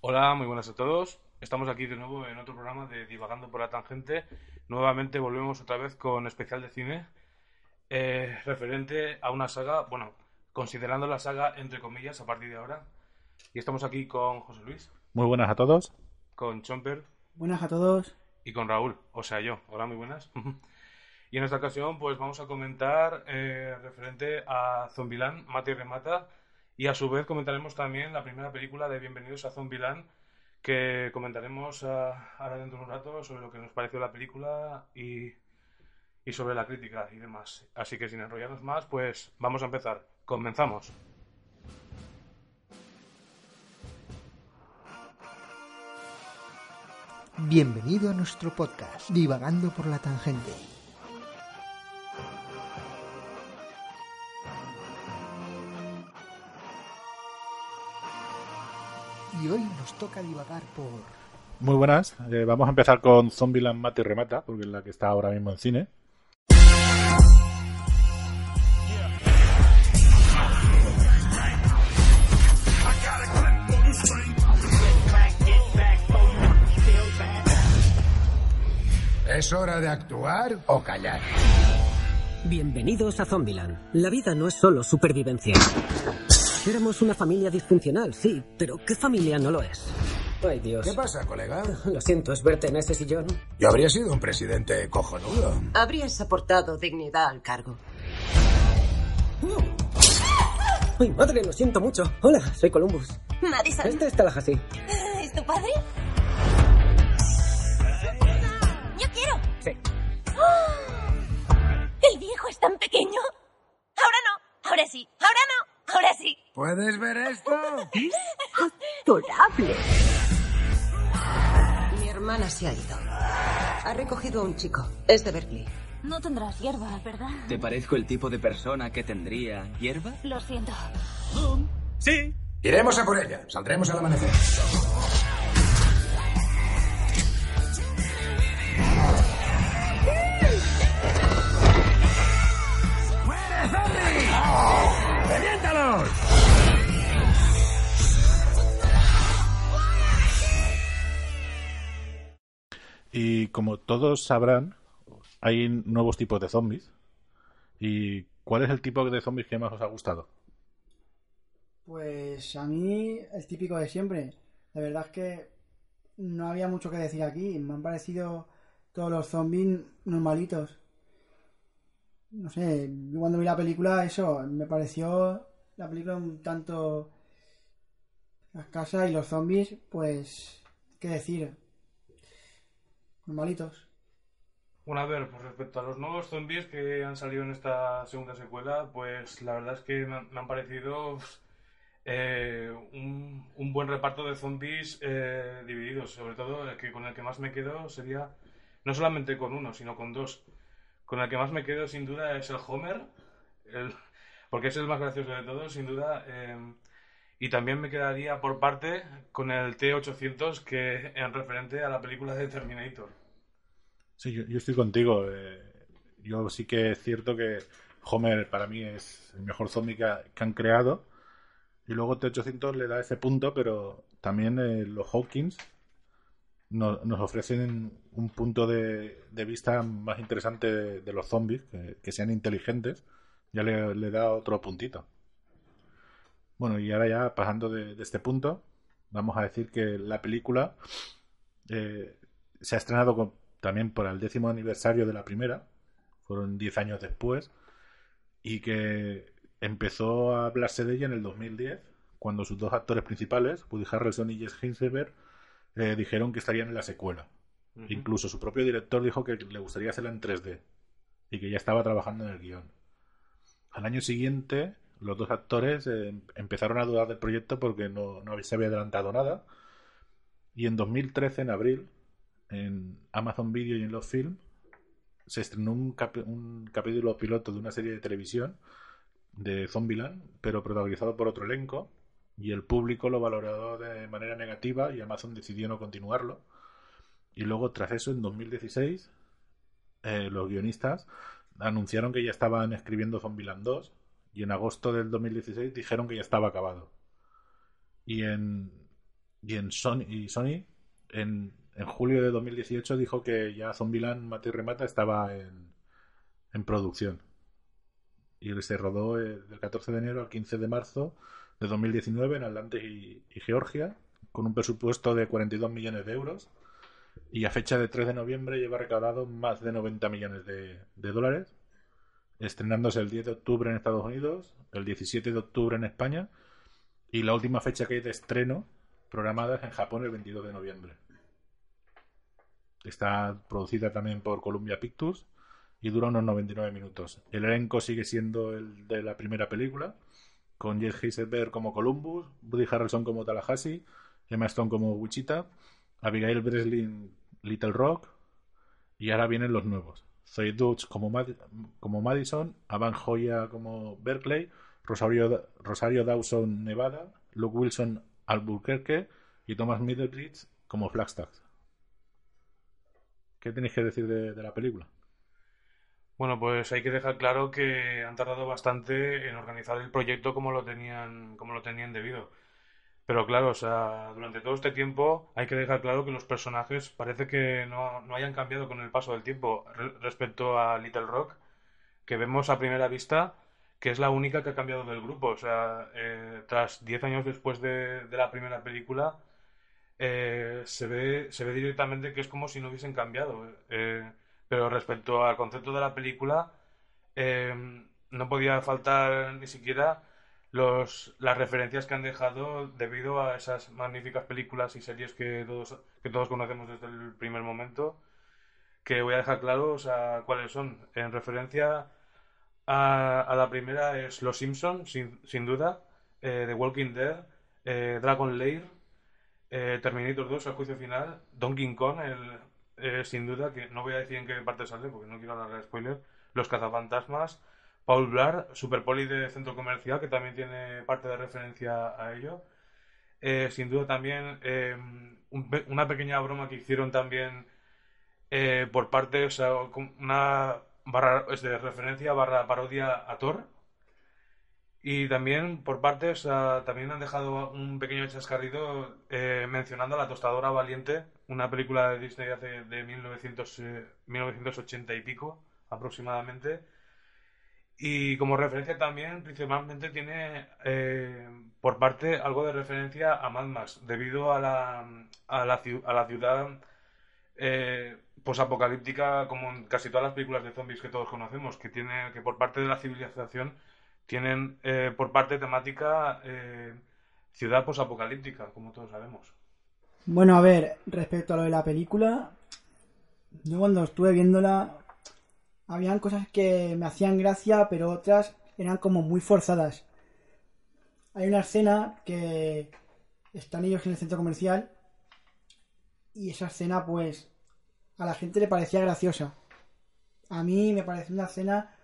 Hola, muy buenas a todos. Estamos aquí de nuevo en otro programa de Divagando por la Tangente. Nuevamente volvemos otra vez con especial de cine eh, referente a una saga, bueno, considerando la saga entre comillas a partir de ahora. Y estamos aquí con José Luis, Muy buenas a todos. con Chomper Buenas a todos. y con Raúl, o sea yo. Hola, muy buenas. y en esta ocasión pues vamos a comentar eh, referente a Zombieland, Mata y Remata. Y a su vez comentaremos también la primera película de Bienvenidos a Zombieland, que comentaremos ah, ahora dentro de un rato sobre lo que nos pareció la película y, y sobre la crítica y demás. Así que sin enrollarnos más, pues vamos a empezar. Comenzamos. Bienvenido a nuestro podcast, Divagando por la Tangente. Y hoy nos toca divagar por... Muy buenas. Eh, vamos a empezar con Zombieland Mata y Remata, porque es la que está ahora mismo en cine. ¿Es hora de actuar o callar? Bienvenidos a Zombieland. La vida no es solo supervivencia. Éramos una familia disfuncional, sí, pero ¿qué familia no lo es? Ay, Dios. ¿Qué pasa, colega? Lo siento, es verte en ese sillón. Yo habría sido un presidente cojonudo. Habrías aportado dignidad al cargo. Ay, madre, lo siento mucho. Hola, soy Columbus. Madison, Este es Tallahassee. ¿es tu padre? Yo quiero. Sí. ¿El viejo es tan pequeño? Ahora no, ahora sí, ahora no, ahora sí. ¿Puedes ver esto? Adorable. Mi hermana se ha ido. Ha recogido a un chico. Es de Berkeley. No tendrás hierba, ¿verdad? ¿Te parezco el tipo de persona que tendría hierba? Lo siento. Sí. Iremos a por ella. Saldremos al amanecer. Y como todos sabrán, hay nuevos tipos de zombies. ¿Y cuál es el tipo de zombies que más os ha gustado? Pues a mí el típico de siempre. La verdad es que no había mucho que decir aquí. Me han parecido todos los zombies normalitos. No sé, cuando vi la película, eso, me pareció la película un tanto... Las casas y los zombies, pues, ¿qué decir? Normalitos. Bueno, a ver, pues respecto a los nuevos zombies que han salido en esta segunda secuela, pues la verdad es que me han, parecido eh, un, buen reparto de zombies eh, divididos. Sobre todo el que con el que más me quedo sería no solamente con uno, sino con dos. Con el que más me quedo sin duda es el Homer, el- porque es el más gracioso de todos, sin duda. eh, y también me quedaría por parte con el T-800 que en referente a la película de Terminator. Sí, yo, estoy contigo. eh, yo sí que es cierto que Homer para mí es el mejor zombie que, ha- que han creado. Y luego T-800 le da ese punto, pero también eh, los Hawkins no- nos ofrecen un punto de, vista más interesante de, los zombies, que, sean inteligentes. Ya le, da otro puntito. Bueno, y ahora ya pasando de, de este punto, vamos a decir que la película eh, se ha estrenado con- también por el décimo aniversario de la primera, fueron 10 años después, y que empezó a hablarse de ella en el 2010, cuando sus dos actores principales, Woody Harrelson y Jess Eisenberg, eh, dijeron que estarían en la secuela. Incluso su propio director dijo que le gustaría hacerla en 3D y que ya estaba trabajando en el guion. Al año siguiente, los dos actores eh, empezaron a dudar del proyecto porque no, no se había adelantado nada. Y en 2013, en abril, en Amazon Video y en los Film, se estrenó un, capítulo piloto de una serie de televisión de Zombieland, pero protagonizado por otro elenco. Y el público lo valoró de manera negativa y Amazon decidió no continuarlo. Y luego, tras eso, en 2016, eh, los guionistas anunciaron que ya estaban escribiendo Zombieland 2 y en agosto del 2016 dijeron que ya estaba acabado. Y en, Y en Sony, y Sony en, en julio de 2018 dijo que ya Zombieland Mata y Remata estaba en, en producción. Y se rodó eh, del 14 de enero al 15 de marzo de 2019 en Atlanta y, Georgia, con un presupuesto de 42 millones de euros. Y a fecha de 3 de noviembre lleva recaudado más de 90 millones de, de dólares, estrenándose el 10 de octubre en Estados Unidos, el 17 de octubre en España y la última fecha que hay de estreno programada es en Japón el 22 de noviembre. Está producida también por Columbia Pictures y dura unos 99 minutos. El elenco sigue siendo el de la primera película, con Jesse Eisenberg como Columbus, Woody Harrelson como Tallahassee, Emma Stone como Wichita, Abigail Breslin Little Rock y ahora vienen los nuevos. Zoe Dutch como, como Madison, Avan Joya como Berkeley, Rosario, Rosario Dawson Nevada, Luke Wilson Albuquerque y Thomas Middleditch como Flagstaff. ¿Qué tenéis que decir de, de la película? Bueno, pues hay que dejar claro que han tardado bastante en organizar el proyecto como lo tenían, como lo tenían debido. Pero claro, o sea, durante todo este tiempo hay que dejar claro que los personajes parece que no, no hayan cambiado con el paso del tiempo Re- respecto a Little Rock, que vemos a primera vista que es la única que ha cambiado del grupo. O sea, eh, tras 10 años después de, de la primera película, eh, se ve, se ve directamente que es como si no hubiesen cambiado. Eh, pero respecto al concepto de la película, eh, no podía faltar ni siquiera los, las referencias que han dejado debido a esas magníficas películas y series que todos, que todos conocemos desde el primer momento. Que voy a dejar claro, o sea, cuáles son. En referencia a, a la primera es Los Simpson, sin, sin duda, eh, The Walking Dead, eh, Dragon Lair, eh, Terminator 2, El Juicio Final, Donkey Kong, el, eh, sin duda, que no voy a decir en qué parte sale porque no quiero hablar de spoiler, Los Cazafantasmas, Paul Blart, Super Poli de Centro Comercial, que también tiene parte de referencia a ello. Eh, sin duda también eh, una pequeña broma que hicieron también eh, por parte, o sea, una de referencia barra parodia a Thor. Y también por parte, o sea, también han dejado un pequeño chascarrido eh, mencionando a La Tostadora Valiente, una película de Disney hace de 1900, eh, 1980 y pico aproximadamente. Y como referencia también, principalmente tiene eh, por parte algo de referencia a Mad Max, debido a la, a la, a la ciudad eh, posapocalíptica, como en casi todas las películas de zombies que todos conocemos, que tiene, que por parte de la civilización tienen eh, por parte temática eh, ciudad posapocalíptica, como todos sabemos. Bueno, a ver, respecto a lo de la película, yo cuando estuve viéndola, habían cosas que me hacían gracia, pero otras eran como muy forzadas. Hay una escena que están ellos en el centro comercial y esa escena, pues, a la gente le parecía graciosa. A mí me pareció una escena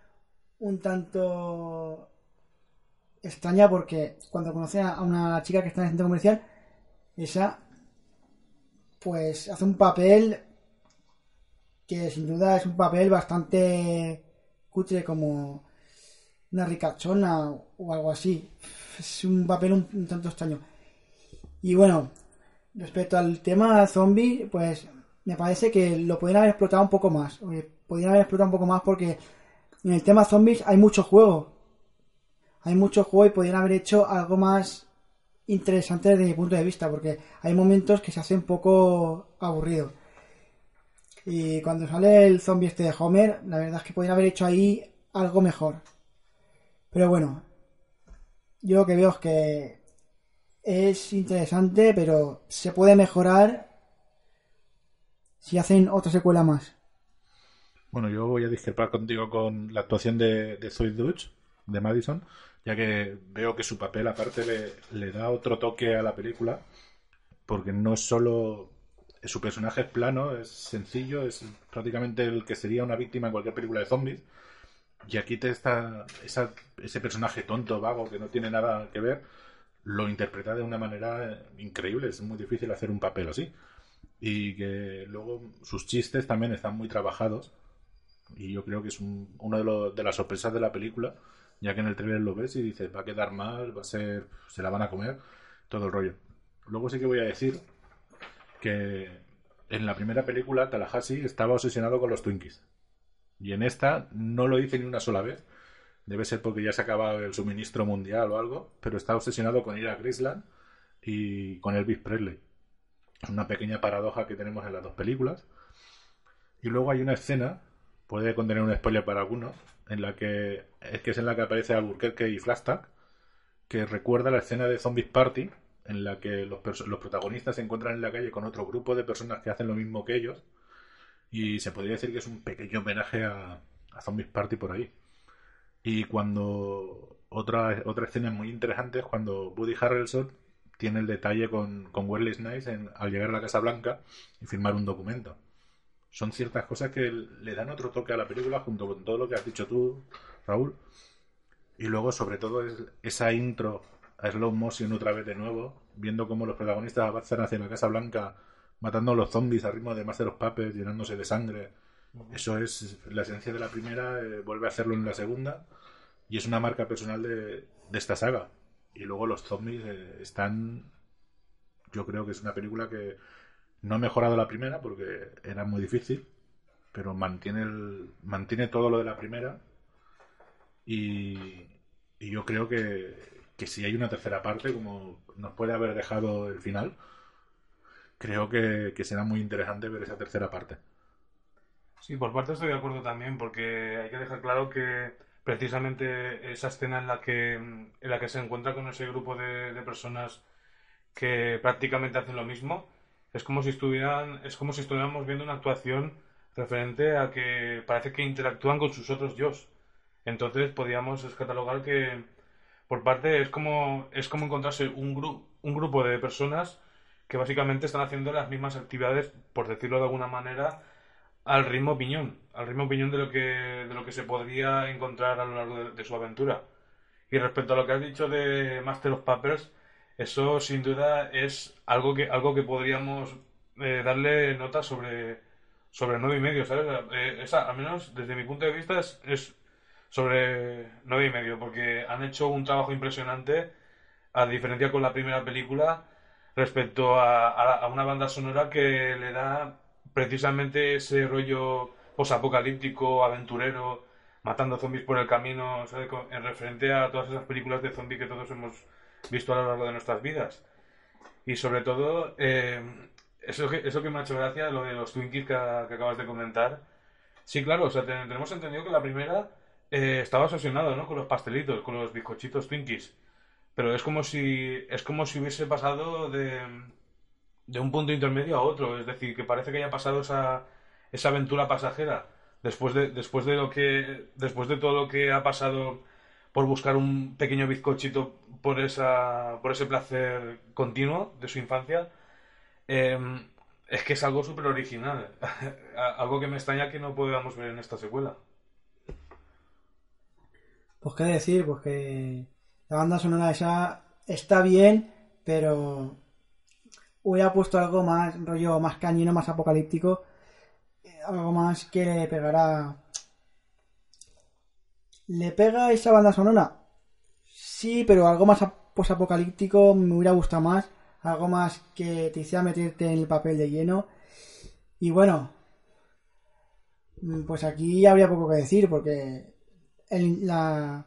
un tanto extraña porque cuando conocí a una chica que está en el centro comercial, esa pues hace un papel que sin duda es un papel bastante cutre como una ricachona o algo así. Es un papel un, tanto extraño. Y bueno, respecto al tema zombie, pues me parece que lo podrían haber explotado un poco más. Podrían haber explotado un poco más porque en el tema zombies hay mucho juego. Hay mucho juego y podrían haber hecho algo más interesante desde mi punto de vista, porque hay momentos que se hace un poco aburrido. Y cuando sale el zombie este de Homer, la verdad es que podrían haber hecho ahí algo mejor. Pero bueno, yo lo que veo es que es interesante, pero se puede mejorar si hacen otra secuela más. Bueno, yo voy a discrepar contigo con la actuación de, de Dutch, de Madison, ya que veo que su papel aparte le, le da otro toque a la película, porque no es solo... Su personaje es plano, es sencillo, es prácticamente el que sería una víctima en cualquier película de zombies. Y aquí te está esa- ese personaje tonto, vago, que no tiene nada que ver, lo interpreta de una manera increíble. Es muy difícil hacer un papel así. Y que luego sus chistes también están muy trabajados. Y yo creo que es un- uno de, de las sorpresas de la película, ya que en el trailer lo ves y dices, va a quedar mal, va a ser, se la van a comer, todo el rollo. luego sí que voy a decir que en la primera película Tallahassee estaba obsesionado con los Twinkies. Y en esta no lo dice ni una sola vez. Debe ser porque ya se acaba el suministro mundial o algo, pero está obsesionado con ir a Graceland y con Elvis Presley. Es una pequeña paradoja que tenemos en las dos películas. Y luego hay una escena, puede contener un spoiler para algunos, en la que es que es en la que aparece Albuquerque y Flashback, que recuerda la escena de Zombies Party, en la que los, los protagonistas se encuentran en la calle con otro grupo de personas que hacen lo mismo que ellos. Y se podría decir que es un pequeño homenaje a, a Zombies Party por ahí. Y cuando otra, otra escena muy interesante es cuando Woody Harrelson tiene el detalle con, con Wesley Snipes en- al llegar a la Casa Blanca y firmar un documento. Son ciertas cosas que le dan otro toque a la película junto con todo lo que has dicho tú, Raúl. Y luego, sobre todo, es esa intro a slow motion otra vez de nuevo, viendo cómo los protagonistas avanzan hacia la Casa Blanca, matando a los zombies al ritmo de Master of Puppets, llenándose de sangre. Eso es la esencia de la primera, eh, vuelve a hacerlo en la segunda, y es una marca personal de, de esta saga. Y luego los zombies eh, están. Yo creo que es una película que no ha mejorado la primera porque era muy difícil, pero mantiene, el, mantiene todo lo de la primera. Y, yo creo que, que si hay una tercera parte, como nos puede haber dejado el final, creo que, que será muy interesante ver esa tercera parte. Sí, por parte estoy de acuerdo también, porque hay que dejar claro que precisamente esa escena en la que, en la que se encuentra con ese grupo de, de personas que prácticamente hacen lo mismo, es como si estuvieran, es como si estuviéramos viendo una actuación referente a que parece que interactúan con sus otros yo. Entonces podríamos catalogar que por parte es como es como encontrarse un gru- un grupo de personas que básicamente están haciendo las mismas actividades, por decirlo de alguna manera, al ritmo piñón, al ritmo piñón de lo que, de lo que se podría encontrar a lo largo de, de su aventura. Y respecto a lo que has dicho de Master of Puppets, eso sin duda es algo que, algo que podríamos eh, darle nota sobre, sobre nueve y medio, ¿sabes? Eh, al menos desde mi punto de vista, es, es sobre nueve y medio, porque han hecho un trabajo impresionante, a diferencia con la primera película, respecto a, a- una banda sonora que le da precisamente ese rollo posapocalíptico, aventurero, matando zombies por el camino, ¿sabes? En referente a todas esas películas de zombies que todos hemos visto a lo largo de nuestras vidas. Y sobre todo, eh, eso, que, eso que me ha hecho gracia, lo de los Twinkies que, acabas de comentar. Sí, claro, o sea, te- tenemos entendido que la primera eh, estaba obsesionado, ¿no? Con los pastelitos, con los bizcochitos Twinkies. Pero es como si, es como si hubiese pasado de, de un punto intermedio a otro. Es decir, que parece que haya pasado esa, esa aventura pasajera después de, después de lo que, después de todo lo que ha pasado por buscar un pequeño bizcochito por esa, por ese placer continuo de su infancia. eh, es que es algo súper original. algo que me extraña que no podamos ver en esta secuela. Pues qué decir, pues que la banda sonora esa está bien, pero hubiera puesto algo más, rollo más cañino, más apocalíptico, eh, algo más que le pegará. ¿Le pega esa banda sonora? Sí, pero algo más ap- posapocalíptico me hubiera gustado más, algo más que te hiciera meterte en el papel de lleno. Y bueno, mm, pues aquí habría poco que decir, porque la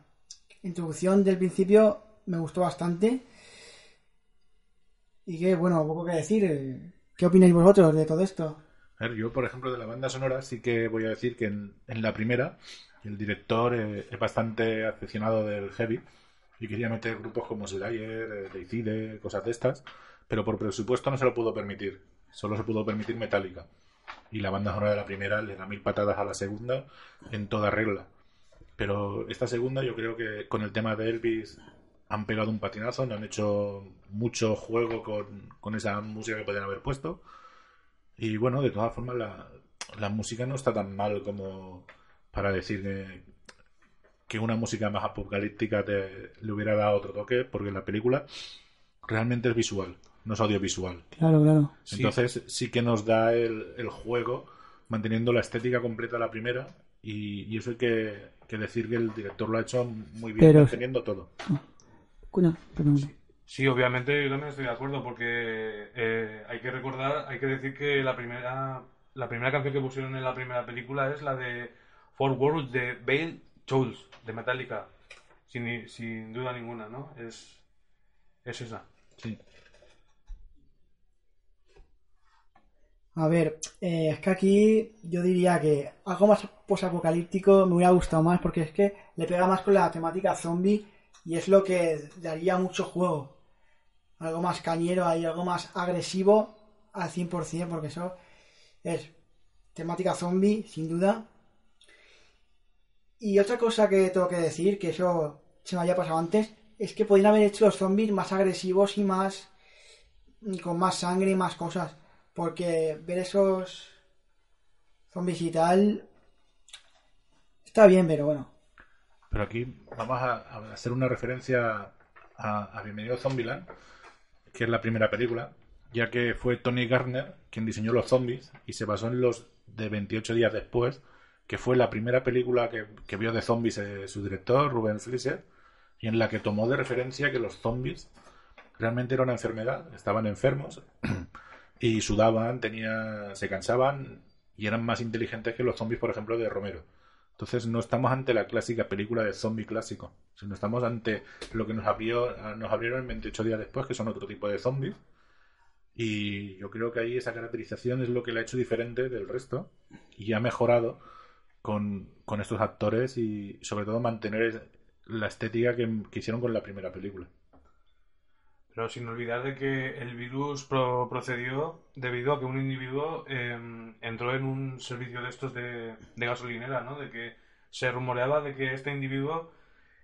introducción del principio me gustó bastante. Y que, bueno, poco que decir. ¿Qué opináis vosotros de todo esto? A ver, yo, por ejemplo, de la banda sonora sí que voy a decir que en, la primera el director eh, es bastante aficionado del heavy y quería meter grupos como Slayer, eh, Deicide, cosas de estas, pero por presupuesto no se lo pudo permitir. Solo se pudo permitir Metallica. Y la banda sonora de la primera le da mil patadas a la segunda en toda regla. Pero esta segunda yo creo que con el tema de Elvis han pegado un patinazo, no han hecho mucho juego con, con esa música que podían haber puesto. Y bueno, de todas formas, la, la música no está tan mal como para decir que, que una música más apocalíptica te, le hubiera dado otro toque, porque la película realmente es visual, no es audiovisual. Claro, claro. Entonces sí que nos da el, el juego manteniendo la estética completa de la primera y, y eso hay que, que decir que el director lo ha hecho muy bien, Pero- manteniendo todo. Cuña, perdón. Sí, obviamente yo también estoy de acuerdo porque eh, hay que recordar, hay que decir que la primera, la primera canción que pusieron en la primera película es la de Four Worlds de Bale Tools, de Metallica, sin, sin duda ninguna, ¿no? Es, es esa. Sí. A ver, eh, es que aquí yo diría que algo más posapocalíptico me hubiera gustado más porque es que le pega más con la temática zombie y es lo que daría mucho juego. Algo más cañero ahí, algo más agresivo al 100% porque eso es temática zombie, sin duda. Y otra cosa que tengo que decir, que eso se me había pasado antes, es que podrían haber hecho los zombies más agresivos y más... con más sangre y más cosas. Porque ver esos zombies y tal está bien, pero bueno. Pero aquí vamos a, a hacer una referencia a, a Bienvenido a Zombieland, que es la primera película, ya que fue Tony Garner quien diseñó los zombies y se basó en los de 28 días después, que fue la primera película que, que vio de zombies eh, su director, Ruben Fleischer, y en la que tomó de referencia que los zombies realmente era una enfermedad, estaban enfermos y sudaban, tenía, se cansaban y eran más inteligentes que los zombies, por ejemplo, de Romero. Entonces no estamos ante la clásica película de zombie clásico, sino estamos ante lo que nos, abrió, nos abrieron 28 días después, que son otro tipo de zombies. Y yo creo que ahí esa caracterización es lo que le ha hecho diferente del resto y ha mejorado con, con estos actores y sobre todo mantener la estética que, que hicieron con la primera película. Pero sin olvidar de que el virus pro- procedió debido a que un individuo eh, entró en un servicio de estos de, gasolinera, ¿no? De que se rumoreaba de que este individuo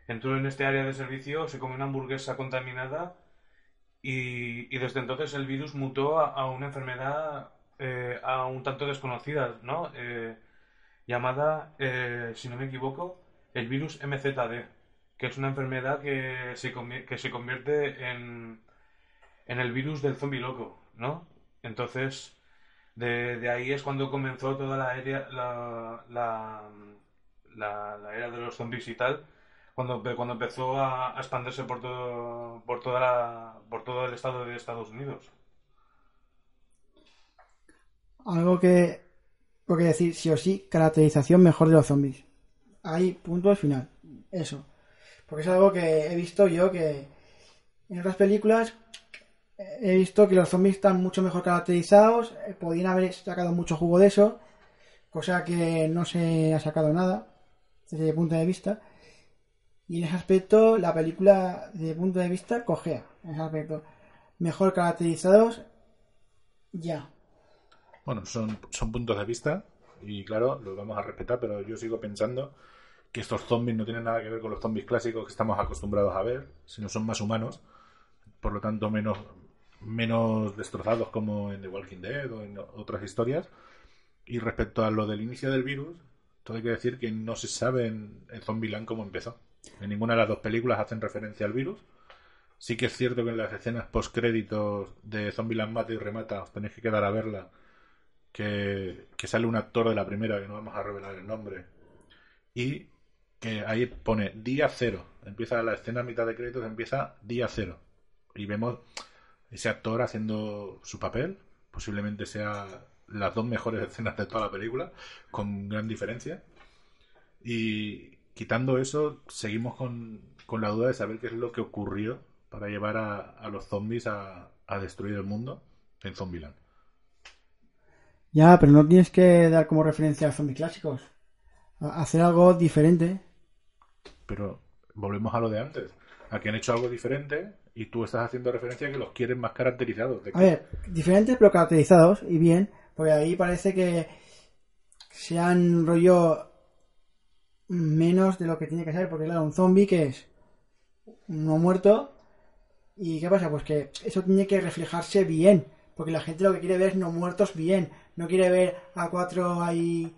entró en este área de servicio, se comió una hamburguesa contaminada y, desde entonces el virus mutó a, una enfermedad eh, a un tanto desconocida, ¿no? Eh, llamada, eh, si no me equivoco, el virus MZD, que es una enfermedad que se, que se convierte en, en el virus del zombie loco, ¿no? Entonces, de, ahí es cuando comenzó toda la era, la, la, era de los zombies y tal, cuando, cuando empezó a, a expandirse por todo, por toda la, por todo el estado de Estados Unidos. Algo que tengo que decir, sí o sí, caracterización mejor de los zombies. Ahí, punto al final. Eso. Porque es algo que he visto yo que en otras películas he visto que los zombies están mucho mejor caracterizados, eh, podían haber sacado mucho jugo de eso, cosa que no se ha sacado nada desde mi punto de vista. Y en ese aspecto, la película, desde mi punto de vista, cojea. En ese aspecto. Mejor caracterizados, ya. Bueno, son, son puntos de vista y claro, los vamos a respetar, pero yo sigo pensando que estos zombies no tienen nada que ver con los zombies clásicos que estamos acostumbrados a ver, sino son más humanos, por lo tanto menos, menos destrozados como en The Walking Dead o en otras historias. Y respecto a lo del inicio del virus, todo hay que decir que no se sabe en, en Zombieland cómo empezó. En ninguna de las dos películas hacen referencia al virus. Sí que es cierto que en las escenas post-créditos de Zombieland Mata y Remata os tenéis que quedar a verla que, que sale un actor de la primera, que no vamos a revelar el nombre, y que ahí pone día cero. Empieza la escena a mitad de créditos, empieza día cero. Y vemos ese actor haciendo su papel, posiblemente sea las dos mejores escenas de toda la película, con gran diferencia. Y quitando eso, seguimos con, con la duda de saber qué es lo que ocurrió para llevar a, a los zombies a, a destruir el mundo en Zombieland. Ya, pero no tienes que dar como referencia a los zombies clásicos. A- Hacer algo diferente. Pero volvemos a lo de antes. A que han hecho algo diferente y tú estás haciendo referencia a que los quieren más caracterizados. De que- A ver, diferentes pero caracterizados y bien, porque ahí parece que sean rollo menos de lo que tiene que ser, porque claro, un zombie que es no muerto y qué pasa, pues que eso tiene que reflejarse bien, porque la gente lo que quiere ver es no muertos bien, no quiere ver a cuatro ahí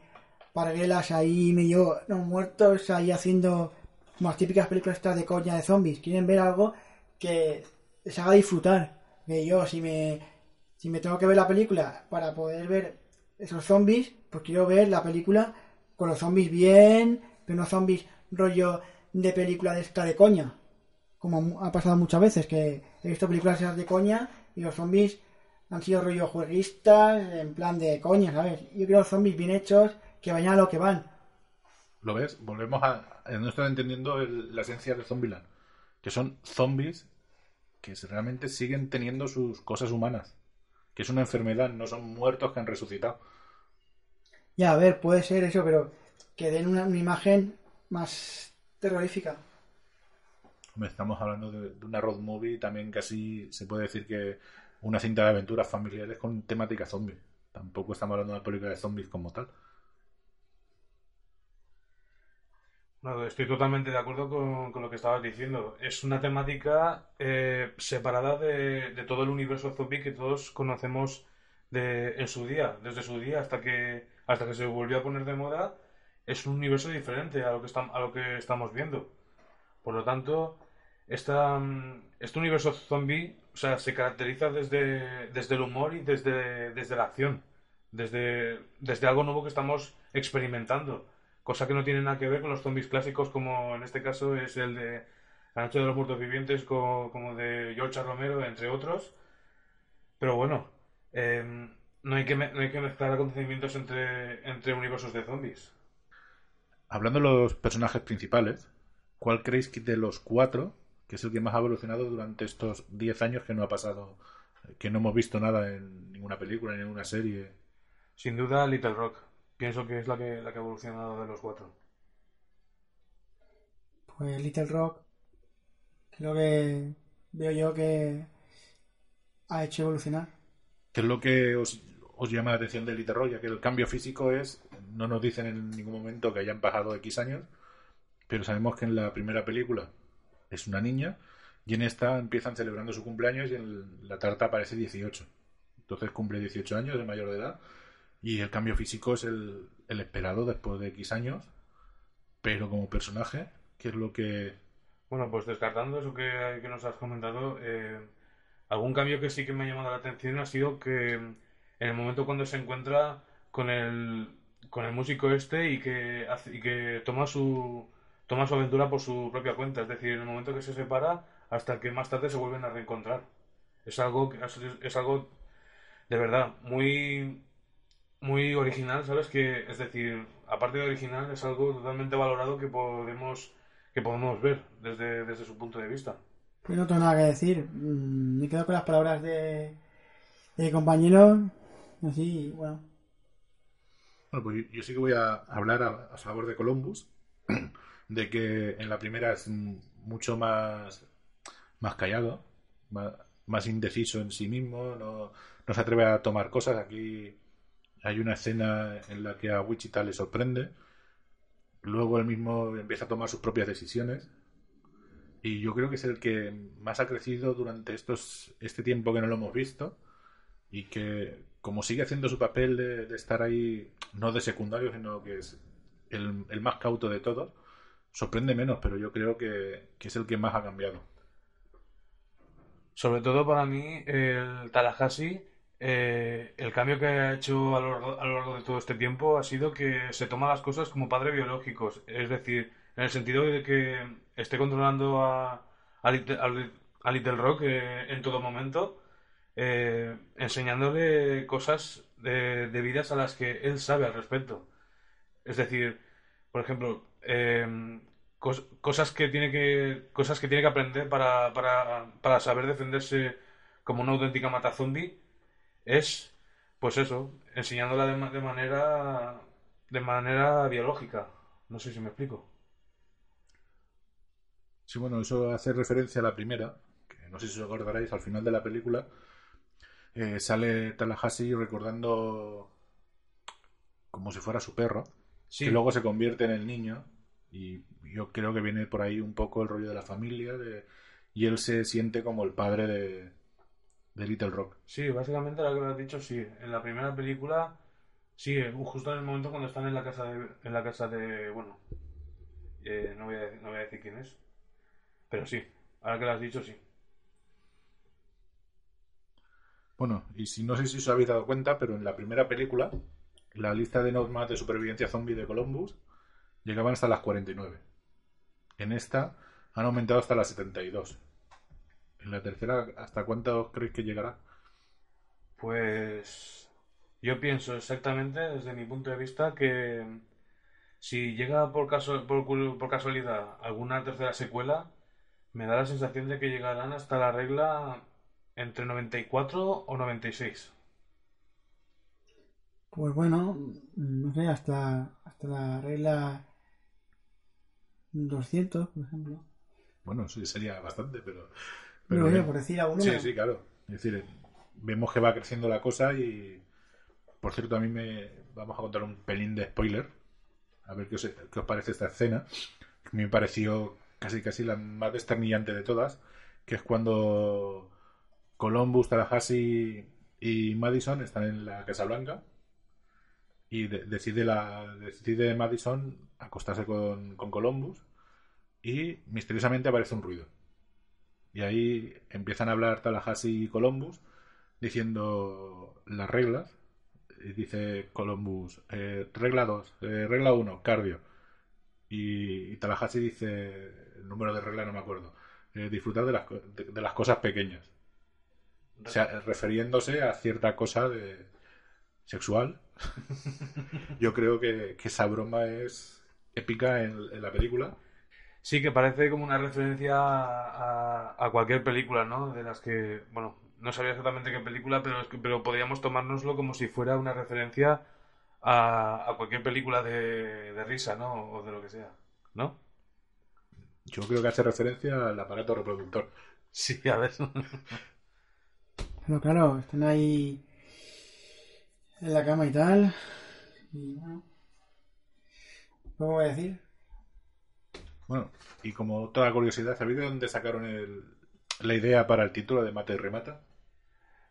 parguelas ahí medio no muertos ahí haciendo como las típicas películas estas de coña de zombies, quieren ver algo que les haga disfrutar. Que yo, si me, si me tengo que ver la película para poder ver esos zombies, pues quiero ver la película con los zombies bien, pero no zombies rollo de película de esta de coña. Como ha pasado muchas veces, que he visto películas de coña y los zombies han sido rollo jueguistas, en plan de coña, ¿sabes? Yo quiero zombies bien hechos que vayan a lo que van. ¿Lo ves? Volvemos a, no estar entendiendo el- la esencia de Zombieland. Que son zombies que realmente siguen teniendo sus cosas humanas. Que es una enfermedad, no son muertos que han resucitado. Ya, a ver, puede ser eso, pero que den una, una imagen más terrorífica. Hombre, estamos hablando de, de una road movie, también casi se puede decir que una cinta de aventuras familiares con temática zombie. Tampoco estamos hablando de una película de zombies como tal. Estoy totalmente de acuerdo con, con lo que estabas diciendo. Es una temática eh, separada de, de todo el universo zombie que todos conocemos de, en su día, desde su día hasta que, hasta que se volvió a poner de moda. Es un universo diferente a lo que, estam- a lo que estamos viendo. Por lo tanto, esta, mm, este universo zombie o sea, se caracteriza desde, desde el humor y desde, desde la acción, desde, desde algo nuevo que estamos experimentando, cosa que no tiene nada que ver con los zombies clásicos como en este caso es el de La Noche de los Muertos Vivientes co- como, de George. Romero, entre otros. Pero bueno, em, no, hay que me- no hay que mezclar acontecimientos entre, entre universos de zombies. Hablando de los personajes principales, ¿cuál creéis que de los cuatro, que es el que más ha evolucionado durante estos 10 años que no ha pasado, que no hemos visto nada en ninguna película, en ninguna serie? Sin duda, Little Rock. Pienso que es la que, la que ha evolucionado de los cuatro. Pues Little Rock, creo que veo yo que ha hecho evolucionar. ¿Qué es lo que os, os llama la atención de Little Rock? Ya que el cambio físico es, no nos dicen en ningún momento que hayan pasado X años, pero sabemos que en la primera película es una niña y en esta empiezan celebrando su cumpleaños y en la tarta aparece 18. Entonces cumple 18 años, de mayor de edad, y el cambio físico es el, esperado después de X años, pero como personaje, ¿qué es lo que... Bueno, pues descartando eso que, nos has comentado, eh, algún cambio que sí que me ha llamado la atención ha sido que en el momento cuando se encuentra con el, con el músico este y que, hace- y que toma su, toma su aventura por su propia cuenta, es decir, en el momento que se separa hasta que más tarde se vuelven a reencontrar. Es algo, es algo de verdad muy, muy original, ¿sabes? Que, es decir, aparte de original, es algo totalmente valorado que podemos, que podemos ver desde, desde su punto de vista. Pues no tengo nada que decir. Mm, Me quedo con las palabras de, de mi compañero. Así, bueno. Bueno, pues yo, sí que voy a hablar a, a favor de Columbus, de que en la primera es mucho más, más callado, más, más indeciso en sí mismo, no, no se atreve a tomar cosas. Aquí hay una escena en la que a Wichita le sorprende, luego él mismo empieza a tomar sus propias decisiones. Y yo creo que es el que más ha crecido durante estos, este tiempo que no lo hemos visto y que como sigue haciendo su papel de, estar ahí, no de secundario, sino que es el, el más cauto de todos, sorprende menos, pero yo creo que, que es el que más ha cambiado. Sobre todo para mí, el Tallahassee, eh, el cambio que ha hecho a lo, a lo largo de todo este tiempo ha sido que se toma las cosas como padre biológicos. Es decir, en el sentido de que esté controlando a, a, Little, Rock eh, en todo momento, eh, enseñándole cosas de, debidas a las que él sabe al respecto. Es decir, por ejemplo, em, cos- cosas que tiene que cosas que tiene que aprender para, para, para saber defenderse como una auténtica matazombie es pues eso enseñándola de, ma- de manera de manera biológica no sé si me explico Sí, bueno, eso hace referencia a la primera, que no sé si os acordaréis, al final de la película eh, sale Tallahassee recordando como si fuera su perro, Sí. que luego se convierte en el niño, y yo creo que viene por ahí un poco el rollo de la familia, de- y él se siente como el padre de, de Little Rock. sí básicamente lo que me has dicho sí en la primera película sí justo en el momento cuando están en la casa de en la casa de bueno eh, no voy a, no voy a decir quién es pero sí ahora que lo has dicho sí Bueno, y si no sé si os habéis dado cuenta, pero en la primera película, la lista de normas de supervivencia zombie de Columbus llegaban hasta las 49. En esta han aumentado hasta las 72. En la tercera, ¿hasta cuánto creéis que llegará? Pues yo pienso exactamente, desde mi punto de vista, que si llega por, caso, por casualidad alguna tercera secuela, me da la sensación de que llegarán hasta la regla entre 94 o 96. Pues bueno, no sé, hasta, hasta la regla 200, por ejemplo. Bueno, sí, sería bastante, pero... Pero oye, por decir algún Sí, número. sí, claro. Es decir, vemos que va creciendo la cosa y... Por cierto, a mí me... Vamos a contar un pelín de spoiler. A ver qué os, qué os parece esta escena. Que me pareció casi casi la más desternillante de todas. Que es cuando Columbus, Tallahassee y Madison están en la Casa Blanca. Y de- decide, la, decide Madison acostarse con, con Columbus. Y misteriosamente aparece un ruido. Y ahí empiezan a hablar Tallahassee y Columbus diciendo las reglas. Y dice Columbus, eh, regla 2, regla 1, cardio. Y, y Tallahassee dice, el número de regla no me acuerdo, eh, disfrutar de las, de, de las cosas pequeñas. O sea, refiriéndose a cierta cosa de sexual. Yo creo que, que esa broma es épica en, en la película. Sí, que parece como una referencia a, a cualquier película, ¿no? De las que, bueno, no sabía exactamente qué película, pero, es que- pero podríamos tomárnoslo como si fuera una referencia a, a cualquier película de, de risa, ¿no? O de lo que sea, ¿no? Yo creo que hace referencia al aparato reproductor. Sí, a ver. Pero claro, están ahí en la cama y tal. Y bueno. ¿Cómo voy a decir? Bueno, y como toda curiosidad, ¿sabéis de dónde sacaron el- la idea para el título de Mata y Remata?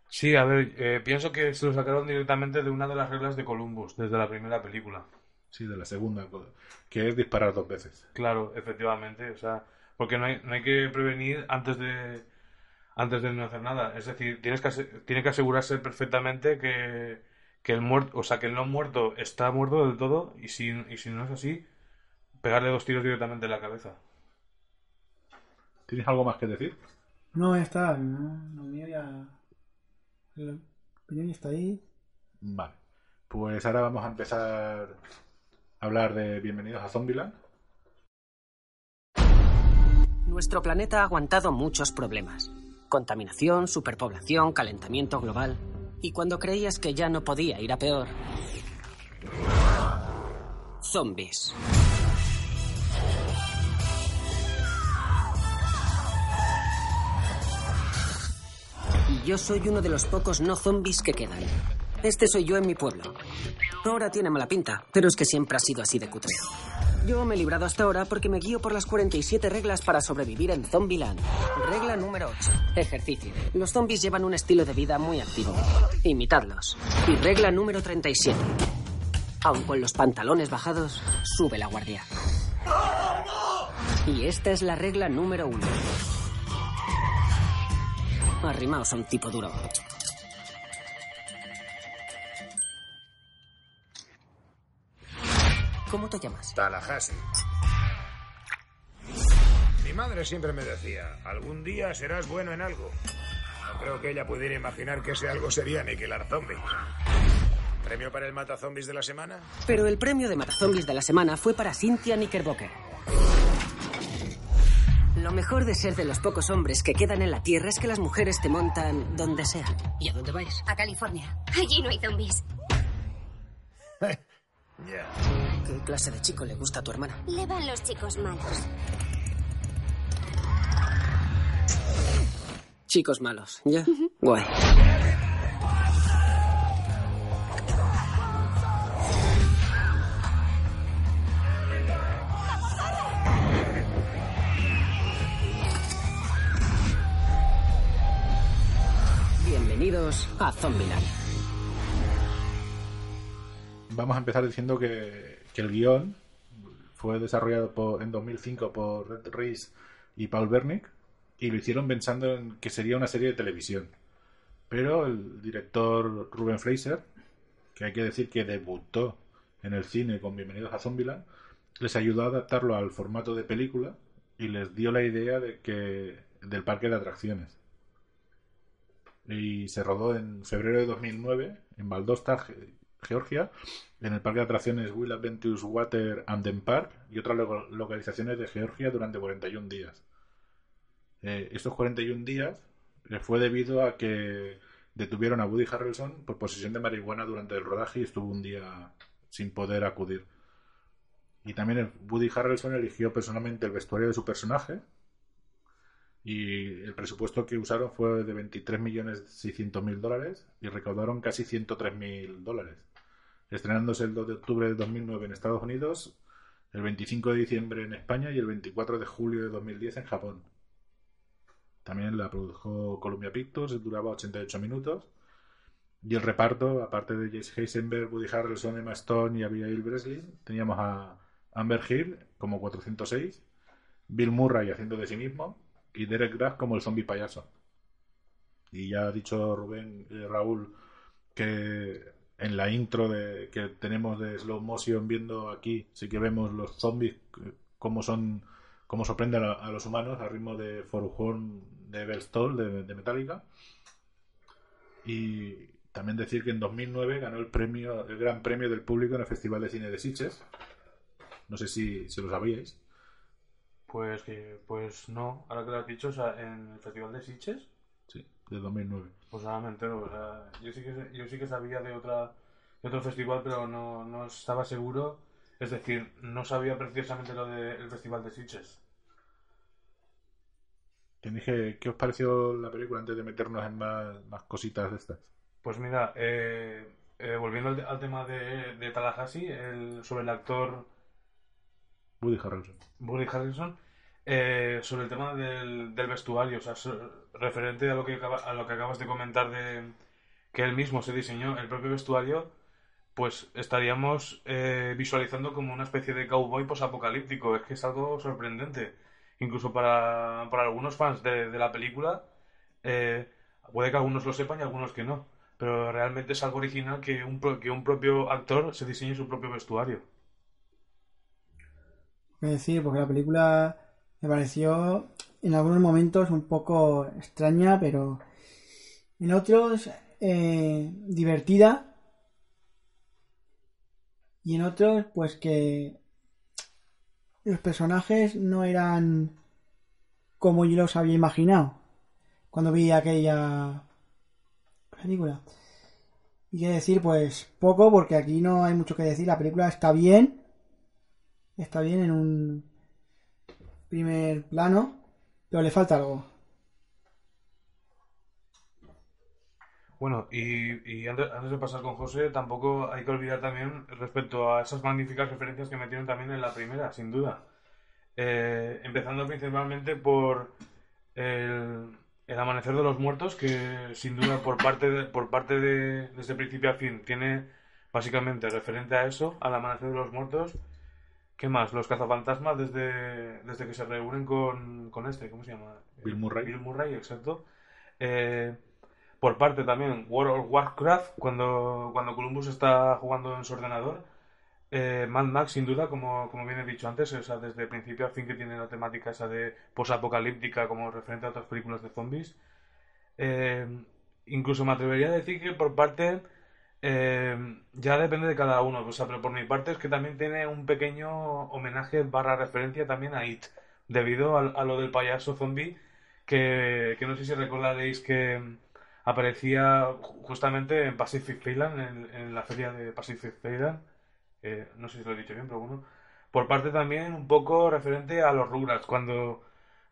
Sí, a ver, eh, pienso que se lo sacaron directamente de una de las reglas de Columbus, desde la primera película. Sí, de la segunda, que es disparar dos veces. Claro, efectivamente, o sea, porque no hay, no hay que prevenir antes de antes de no hacer nada. Es decir, tienes que tiene que asegurarse perfectamente que, que el muerto, o sea, que el no muerto está muerto del todo y si, y si no es así, pegarle dos tiros directamente en la cabeza. ¿Tienes algo más que decir? No, ya está. No, lo mío ya. La opinión ya está ahí. Vale. Pues ahora vamos a empezar a hablar de Bienvenidos a Zombieland. Nuestro planeta ha aguantado muchos problemas. Contaminación, superpoblación, calentamiento global. Y cuando creías que ya no podía ir a peor... Zombies. Yo soy uno de los pocos no zombies que quedan. Este soy yo en mi pueblo. Ahora tiene mala pinta, pero es que siempre ha sido así de cutre. Yo me he librado hasta ahora porque me guío por las 47 reglas para sobrevivir en Zombieland. Regla número 8. Ejercicio. Los zombies llevan un estilo de vida muy activo. Imitadlos. Y regla número 37. Aun con los pantalones bajados, sube la guardia. Y esta es la regla número 1. Arrimaos a un tipo duro. ¿Cómo te llamas? Tallahassee. Mi madre siempre me decía, algún día serás bueno en algo. No creo que ella pudiera imaginar que ese algo sería aniquilar zombies. ¿Premio para el mata zombies de la semana? Pero el premio de Matazombies de la semana fue para Cynthia Knickerbocker. Lo mejor de ser de los pocos hombres que quedan en la Tierra es que las mujeres te montan donde sea. ¿Y a dónde vais? A California. Allí no hay zombies. ¿Qué clase de chico le gusta a tu hermana? Le van los chicos malos. Chicos malos, ¿ya? Guay. Bienvenidos a Zombieland. Vamos a empezar diciendo que, el guion fue desarrollado por- en 2005 por Red Reese y Paul Bernick y lo hicieron pensando en que sería una serie de televisión. Pero el director Ruben Fraser, que hay que decir que debutó en el cine con Bienvenidos a Zombieland, les ayudó a adaptarlo al formato de película y les dio la idea de que del parque de atracciones. Y se rodó en febrero de 2009 en Valdosta, Ge- Georgia, en el parque de atracciones Will Adventures Water and Park y otras lo- localizaciones de Georgia durante 41 días. Eh, estos 41 días eh, fue debido a que detuvieron a Woody Harrelson por posesión de marihuana durante el rodaje y estuvo un día sin poder acudir. Y también Woody Harrelson eligió personalmente el vestuario de su personaje y el presupuesto que usaron fue de 23.600.000 dólares y recaudaron casi 103.000 dólares, estrenándose el 2 de octubre de 2009 en Estados Unidos, el 25 de diciembre en España y el 24 de julio de 2010 en Japón. También la produjo Columbia Pictures, duraba 88 minutos. Y el reparto, aparte de Jesse Heisenberg, Woody Harrelson, Emma Stone y Abigail Breslin, teníamos a Amber Hill como 406, Bill Murray haciendo de sí mismo y Derek Graff como el zombie payaso. Y ya ha dicho Rubén eh, Raúl que en la intro de, que tenemos de slow motion viendo aquí, sí que vemos los zombies eh, cómo son cómo sorprenden a, los humanos al ritmo de Foruhorn de Bellstoll de, de Metallica. Y también decir que en 2009 ganó el premio el gran premio del público en el Festival de Cine de Sitges. No sé si, si lo sabíais. Pues que, pues no, ahora que lo has dicho, o sea, en el Festival de Sitges, Sí, de 2009. pues ahora me entero, o sea, yo sí que, yo sí que sabía de otra, de otro festival, pero no, no estaba seguro, es decir, no sabía precisamente lo del Festival de Sitges. ¿Quién dije, ¿Qué os pareció la película antes de meternos en más, más cositas de estas? Pues mira, eh, eh, volviendo al, al tema de, de Tallahassee, el, sobre el actor Woody Harrelson. Woody Harrelson, eh, sobre el tema del, del vestuario, o sea, referente a lo que a lo que acabas de comentar de que él mismo se diseñó el propio vestuario, pues estaríamos eh, visualizando como una especie de cowboy posapocalíptico. Es que es algo sorprendente. Incluso para, para algunos fans de, de la película, eh, puede que algunos lo sepan y algunos que no. Pero realmente es algo original que un, que un propio actor se diseñe su propio vestuario. Decir, porque la película me pareció en algunos momentos un poco extraña, pero en otros eh, divertida. Y en otros, pues que los personajes no eran como yo los había imaginado cuando vi aquella película. Y qué decir, pues poco, porque aquí no hay mucho que decir. La película está bien, está bien en un primer plano, pero le falta algo. Bueno, y, antes de pasar con José, tampoco hay que olvidar también respecto a esas magníficas referencias que metieron también en la primera, sin duda. Eh, empezando principalmente por el, el Amanecer de los Muertos, que sin duda por parte de, por parte de, desde principio a fin tiene básicamente referente a eso, al Amanecer de los Muertos. ¿Qué más? Los cazafantasmas desde, desde que se reúnen con, con este, ¿cómo se llama? Bill Murray. Bill Murray, exacto. Eh, por parte también World of Warcraft, cuando, cuando Columbus está jugando en su ordenador. Eh, Mad Max, sin duda, como, como bien he dicho antes, o sea, desde principio a fin que tiene la temática esa de posapocalíptica como referente a otras películas de zombies. Eh, incluso me atrevería a decir que por parte eh, ya depende de cada uno, o sea, pero por mi parte es que también tiene un pequeño homenaje barra referencia también a It, debido a, a lo del payaso zombie, que, que no sé si recordaréis que aparecía ju- justamente en Pacific Playland, en, en la feria de Pacific Playland, eh, no sé si lo he dicho bien, pero bueno, por parte también un poco referente a los Rugrats, cuando,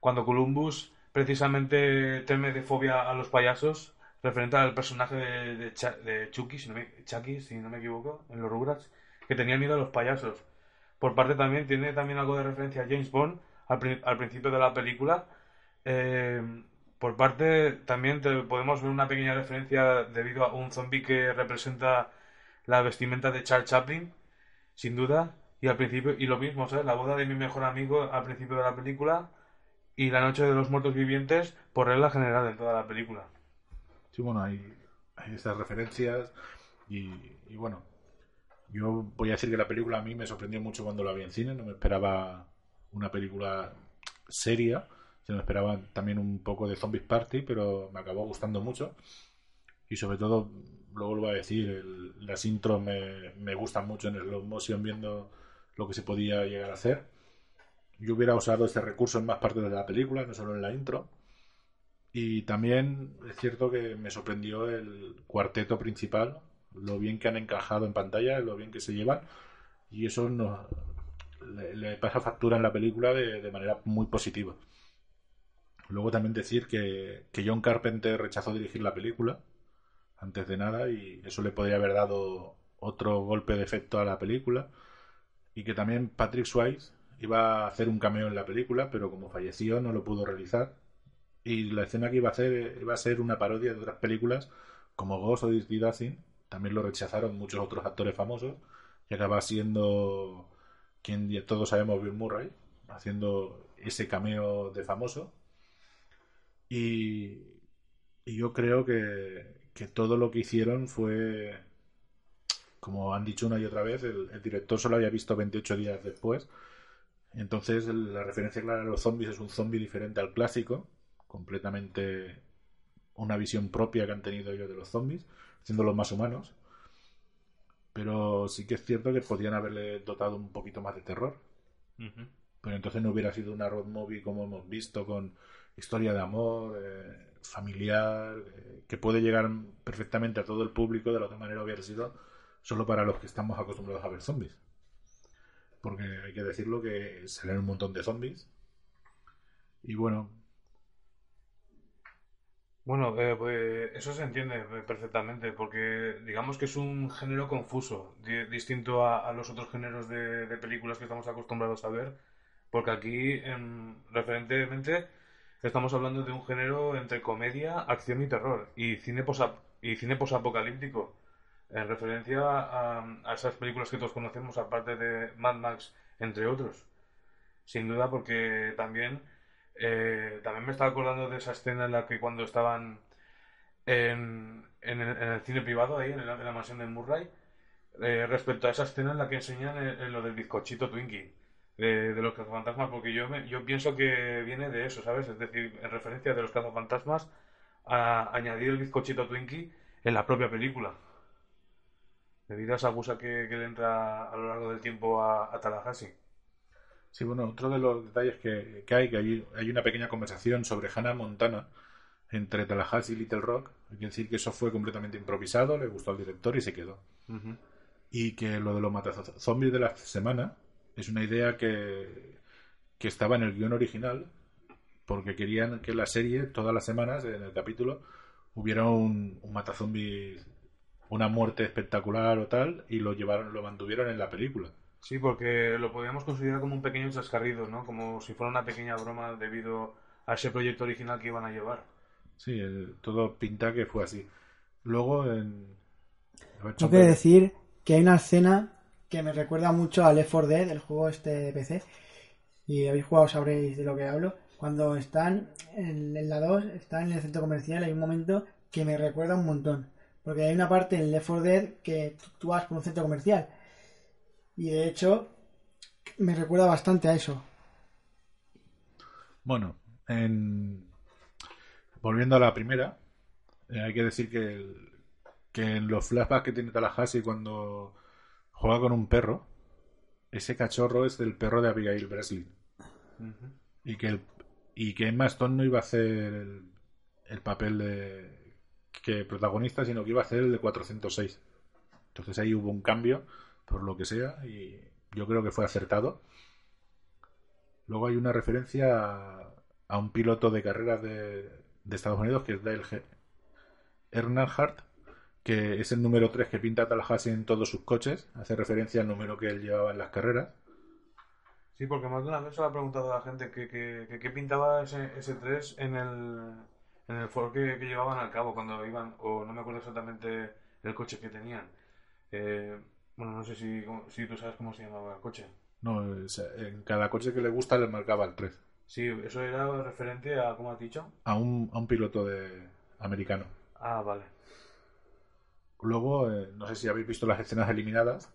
cuando Columbus precisamente teme de fobia a los payasos, referente al personaje de, de, Cha- de Chucky, si no me, Chucky, si no me equivoco, en los Rugrats, que tenía miedo a los payasos. Por parte también tiene también algo de referencia a James Bond al, pri- al principio de la película. Eh, por parte también te- podemos ver una pequeña referencia debido a un zombie que representa la vestimenta de Charles Chaplin, sin duda. Y al principio, y lo mismo, ¿sabes? La boda de mi mejor amigo al principio de la película y la noche de los muertos vivientes por regla general en toda la película. Sí, bueno, hay, hay estas referencias y, y bueno, yo voy a decir que la película a mí me sorprendió mucho cuando la vi en cine, no me esperaba una película seria, Se me esperaba también un poco de Zombies Party, pero me acabó gustando mucho. Y sobre todo, lo voy a decir, el- las intros me, me gustan mucho en slow motion viendo lo que se podía llegar a hacer. Yo hubiera usado este recurso en más partes de la película, no solo en la intro. Y también es cierto que me sorprendió el cuarteto principal, lo bien que han encajado en pantalla, lo bien que se llevan. Y eso le pasa factura en la película de, de manera muy positiva. Luego también decir que, que John Carpenter rechazó dirigir la película antes de nada y eso le podría haber dado otro golpe de efecto a la película y que también Patrick Swayze iba a hacer un cameo en la película pero como falleció no lo pudo realizar y la escena que iba a hacer iba a ser una parodia de otras películas como Ghost o Dirty Dancing también lo rechazaron muchos otros actores famosos y acaba siendo quien ya todos sabemos Bill Murray haciendo ese cameo de famoso. Y, y yo creo que, que todo lo que hicieron fue como han dicho una y otra vez el, el director solo había visto 28 días después. Entonces la referencia clara a los zombies es un zombie diferente al clásico completamente una visión propia que han tenido ellos de los zombies haciéndolos más humanos. Pero sí que es cierto que podían haberle dotado un poquito más de terror. Pero entonces no hubiera sido una road movie como hemos visto con historia de amor eh, familiar eh, que puede llegar perfectamente a todo el público de la otra manera hubiera sido solo para los que estamos acostumbrados a ver zombies. Porque hay que decirlo que salen un montón de zombies. Y bueno Bueno, eh, pues eso se entiende eh, perfectamente, porque digamos que es un género confuso, di- distinto a, los otros géneros de, películas que estamos acostumbrados a ver, porque aquí, em, referentemente, estamos hablando de un género entre comedia, acción y terror, y cine posap- y cine posapocalíptico, en referencia a esas películas que todos conocemos, aparte de Mad Max, entre otros. Sin duda, porque también, eh, también me estaba acordando de esa escena en la que cuando estaban en, en el, en el cine privado, ahí en la, en la mansión de Murray, eh, respecto a esa escena en la que enseñan el- lo del bizcochito Twinkie, de, de los cazafantasmas, porque yo, me- yo pienso que viene de eso, ¿sabes? Es decir, en referencia de los cazafantasmas, a añadir el bizcochito Twinkie en la propia película. Debido a esa gusa que, que le entra a lo largo del tiempo a, a Tallahassee. Sí, bueno, otro de los detalles que, que hay, que hay, hay una pequeña conversación sobre Hannah Montana entre Tallahassee y Little Rock. Hay que decir que eso fue completamente improvisado, le gustó al director y se quedó. Y que lo de los matazombies de la semana es una idea que, que estaba en el guion original, porque querían que en la serie, todas las semanas, en el capítulo, hubiera un, un una muerte espectacular o tal, y lo llevaron, lo mantuvieron en la película. Sí, porque lo podríamos considerar como un pequeño chascarrido, ¿no? Como si fuera una pequeña broma debido a ese proyecto original que iban a llevar. Sí, el- todo pinta que fue así. Luego, en. Tengo que decir que hay una escena que me recuerda mucho al Left 4 Dead, el juego este de PC. Y habéis jugado, sabréis de lo que hablo. Cuando están en, en la 2, están en el centro comercial, hay un momento que me recuerda un montón. Porque hay una parte en Left 4 Dead que tú- tú vas por un centro comercial. Y de hecho, me recuerda bastante a eso. Bueno, en... volviendo a la primera, eh, hay que decir que, el- que en los flashbacks que tiene Tallahassee cuando juega con un perro, ese cachorro es del perro de Abigail Breslin. Y que, el, y que Emma Stone no iba a hacer el, el papel de que protagonista, sino que iba a hacer el de 406. Entonces ahí hubo un cambio, por lo que sea, y yo creo que fue acertado. Luego hay una referencia a, a un piloto de carreras de, de Estados Unidos que es Dale Ge- Earnhardt, que es el número 3 que pinta Tallahassee en todos sus coches. Hace referencia al número que él llevaba en las carreras. Sí, porque más de una vez se le ha preguntado a la gente que, que, que- pintaba ese, ese 3 en el, en el Ford que, que llevaban al cabo cuando iban, o no me acuerdo exactamente el coche que tenían. Eh, bueno, no sé si, si tú sabes cómo se llamaba el coche. No, en cada coche que le gusta le marcaba el 3. Sí, eso era referente a, ¿cómo has dicho? A un, a un piloto de americano. Ah, vale. Luego, eh, no sé si habéis visto las escenas eliminadas.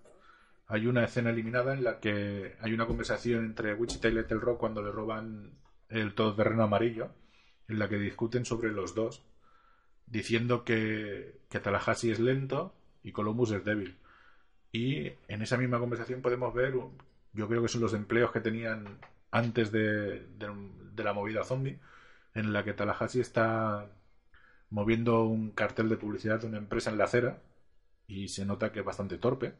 Hay una escena eliminada en la que hay una conversación entre Wichita y Little Rock cuando le roban el todoterreno amarillo, en la que discuten sobre los dos, diciendo que, que Tallahassee es lento y Columbus es débil. Y en esa misma conversación podemos ver, yo creo que son los empleos que tenían antes de, de la movida zombie, en la que Tallahassee está moviendo un cartel de publicidad de una empresa en la acera y se nota que es bastante torpe.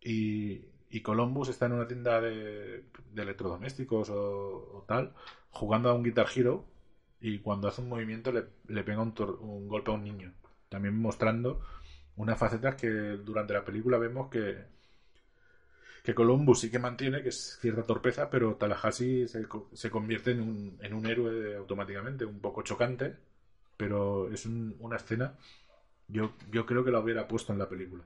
Y, y Columbus está en una tienda de, de electrodomésticos o, tal, jugando a un Guitar Hero y cuando hace un movimiento le, le pega un, un, golpe a un niño. También mostrando unas facetas que durante la película vemos que, que Columbus sí que mantiene, que es cierta torpeza, pero Tallahassee se, se convierte en un, en un héroe automáticamente, un poco chocante, pero es una escena, yo, yo creo que la hubiera puesto en la película.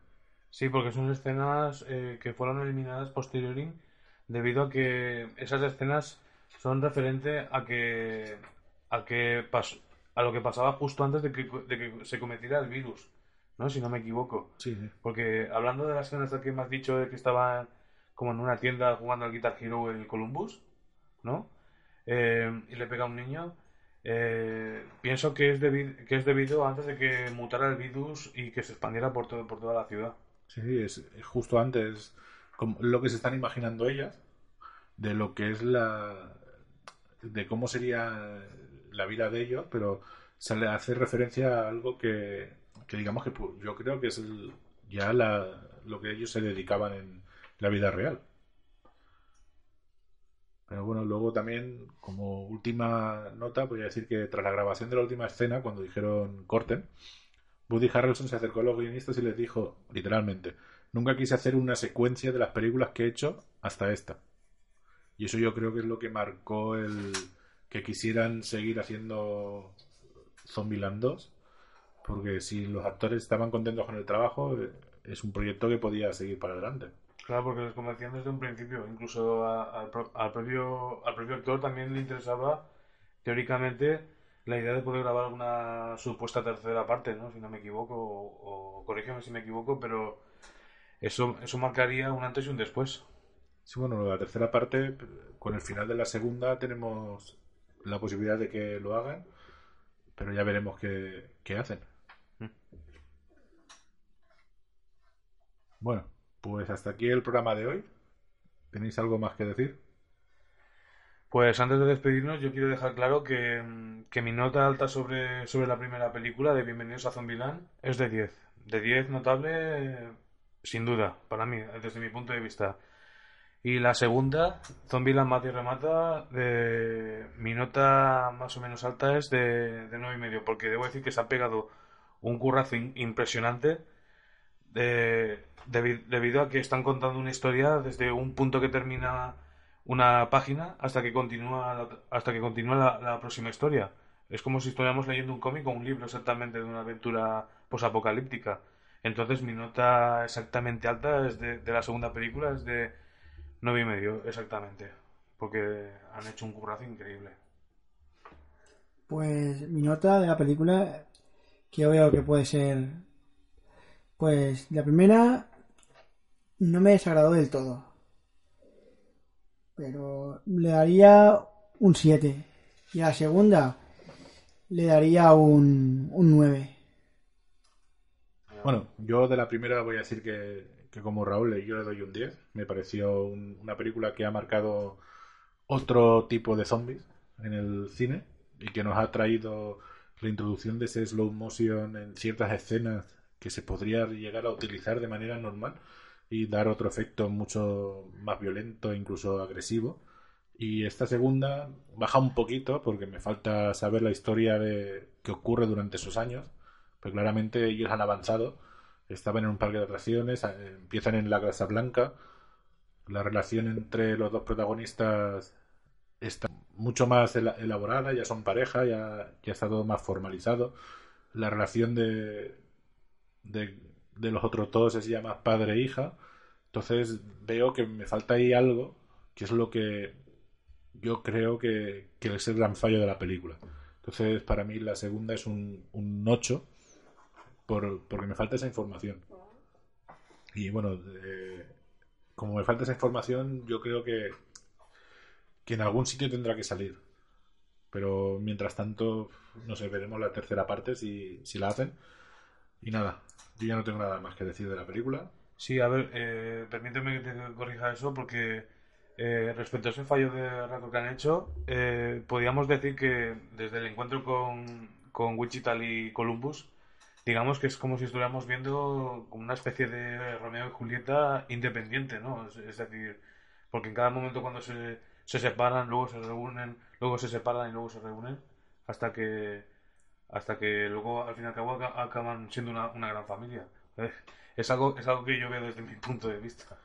Sí, porque son escenas eh, que fueron eliminadas posteriori debido a que esas escenas son referente a que a que a lo que pasaba justo antes de que, de que, se cometiera el virus, ¿no? Si no me equivoco. Sí, Porque hablando de las escenas que me has dicho de que estaba como en una tienda jugando al Guitar Hero el Columbus, ¿no? Eh, y le pega a un niño. Eh, pienso que es, que es debido antes de que mutara el virus y que se expandiera por, todo, por toda la ciudad. Sí, es, justo antes como lo que se están imaginando ellas de lo que es la de cómo sería la vida de ellos, pero se le hace referencia a algo que, que digamos que yo creo que es ya la, lo que ellos se dedicaban en la vida real. Pero bueno, luego también, como última nota, voy a decir que tras la grabación de la última escena, cuando dijeron corten, Woody Harrelson se acercó a los guionistas y les dijo, literalmente, nunca quise hacer una secuencia de las películas que he hecho hasta esta. Y eso yo creo que es lo que marcó el que quisieran seguir haciendo Zombieland 2, porque si los actores estaban contentos con el trabajo, eh, es un proyecto que podía seguir para adelante. Claro, porque les convencían desde un principio. Incluso al, propio, al propio actor también le interesaba, teóricamente, la idea de poder grabar una supuesta tercera parte, ¿no? Si no me equivoco, o, corrígeme si me equivoco, pero eso, eso marcaría un antes y un después. Sí, bueno, la tercera parte, con el final de la segunda, tenemos la posibilidad de que lo hagan, pero ya veremos qué, qué hacen. Bueno, pues hasta aquí el programa de hoy. ¿Tenéis algo más que decir? Pues antes de despedirnos, yo quiero dejar claro que, mi nota alta sobre, sobre la primera película de Bienvenidos a Zombieland es de 10. De 10 notable, sin duda, para mí, desde mi punto de vista. Y la segunda, Zombieland mata y remata, de, mi nota más o menos alta es de, de 9,5, porque debo decir que se ha pegado un currazo impresionante de debido a que están contando una historia desde un punto que termina una página hasta que continúa hasta que continúa la, próxima historia. Es como si estuviéramos leyendo un cómic o un libro exactamente de una aventura posapocalíptica. Entonces mi nota exactamente alta es de, la segunda película es de nueve y medio exactamente, porque han hecho un currazo increíble. Pues mi nota de la película que yo veo que puede ser pues la primera no me desagradó del todo. Pero le daría un 7. Y a la segunda le daría un, un 9. Bueno, yo de la primera voy a decir que, que como Raúl yo le doy un 10. Me pareció una película que ha marcado otro tipo de zombies en el cine y que nos ha traído la introducción de ese slow motion en ciertas escenas que se podría llegar a utilizar de manera normal y dar otro efecto mucho más violento e incluso agresivo. Y esta segunda baja un poquito porque me falta saber la historia de qué ocurre durante esos años, pero claramente ellos han avanzado. Estaban en un parque de atracciones, empiezan en la Casa Blanca. La relación entre los dos protagonistas está mucho más elaborada, ya son pareja, ya, ya está todo más formalizado. La relación de, de de los otros dos es ya más padre e hija. Entonces veo que me falta ahí algo, que es lo que yo creo que, es el gran fallo de la película. Entonces, para mí la segunda es un, un 8, por, porque me falta esa información. Y bueno, eh, como me falta esa información, yo creo que, que en algún sitio tendrá que salir. Pero mientras tanto, no sé, veremos la tercera parte si, si la hacen. Y nada, yo ya no tengo nada más que decir de la película. Sí, a ver, eh, permíteme que te corrija eso porque eh, respecto a ese fallo de rato que han hecho, eh, podríamos decir que desde el encuentro con, con Wichita y Columbus, digamos que es como si estuviéramos viendo como una especie de Romeo y Julieta independiente, ¿no? Es, es decir, porque en cada momento cuando se, se separan, luego se reúnen, luego se separan y luego se reúnen, hasta que hasta que luego al fin y al cabo aca- acaban siendo una, una gran familia. Eh, Es algo, es algo que yo veo desde mi punto de vista.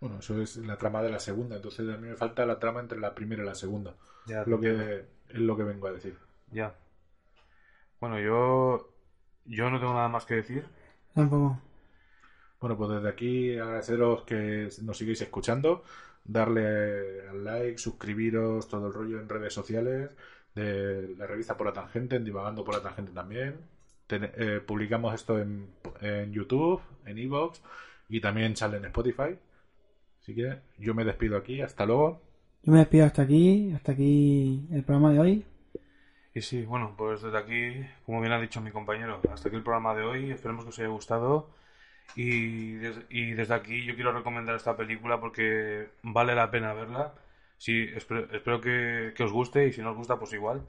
Bueno, eso es la trama de la segunda, entonces a mí me falta la trama entre la primera y la segunda. Ya, es, lo que, es lo que vengo a decir. Ya. Bueno, yo yo no tengo nada más que decir. Tampoco. Bueno, pues desde aquí agradeceros que nos sigáis escuchando, darle al like, suscribiros, todo el rollo en redes sociales, de la revista Por la Tangente, en Divagando por la Tangente también. Ten- eh, publicamos esto en, en YouTube, en Evox y también sale en Spotify. Así que yo me despido aquí, hasta luego. Yo me despido hasta aquí, hasta aquí el programa de hoy. Y sí, bueno, pues desde aquí, como bien ha dicho mi compañero, hasta aquí el programa de hoy. Esperemos que os haya gustado. Y, des- y desde aquí yo quiero recomendar esta película porque vale la pena verla. Sí, espero, espero que, que os guste y si no os gusta, pues igual.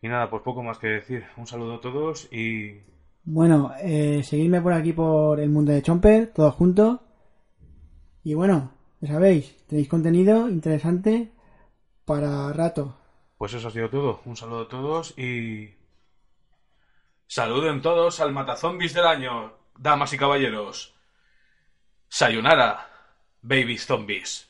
Y nada, pues poco más que decir. Un saludo a todos y Bueno, eh, seguidme por aquí por el mundo de Chomper, todos juntos. Y bueno, ya sabéis, tenéis contenido interesante para rato. Pues eso ha sido todo. Un saludo a todos y. Saluden todos al matazombis del año, damas y caballeros. Sayonara, baby zombies.